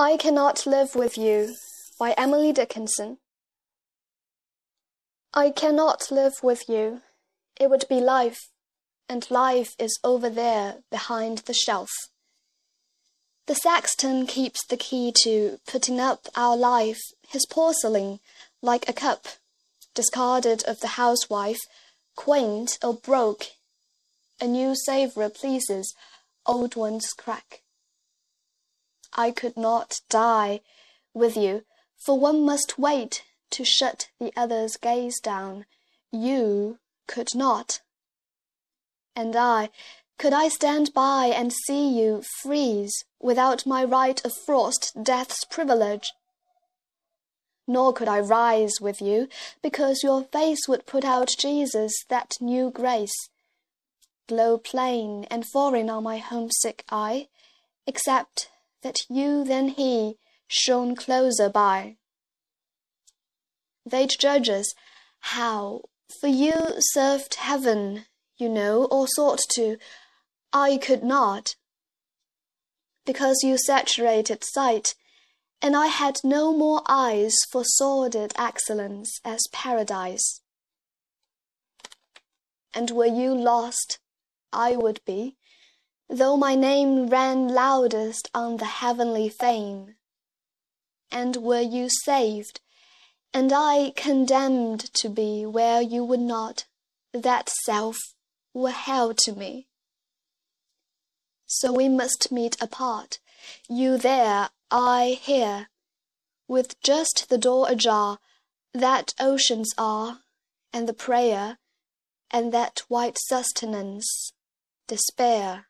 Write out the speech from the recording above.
I Cannot Live With You by Emily Dickinson. I cannot live with you. It would be life, and life is over there behind the shelf. The sexton keeps the key to putting up our life, his porcelain, like a cup, discarded of the housewife, quaint or broke. A new Sevres pleases, old ones crack. I could not die with you, for one must wait to shut the other's gaze down. You could not. And I, could I stand by and see you freeze without my right of frost, death's privilege? Nor could I rise with you, because your face would put out Jesus, that new grace, glow plain and foreign on my homesick eye, except that you than he shone closer by. They'd judge us how, for you served heaven, you know, or sought to. I could not, because you saturated sight, and I had no more eyes for sordid excellence as paradise. And were you lost, I would be, though my name ran loudest on the heavenly fame. And were you saved, and I condemned to be where you would not, that self were hell to me. So we must meet apart, you there, I here, with just the door ajar, that oceans are, and the prayer, and that white sustenance, despair.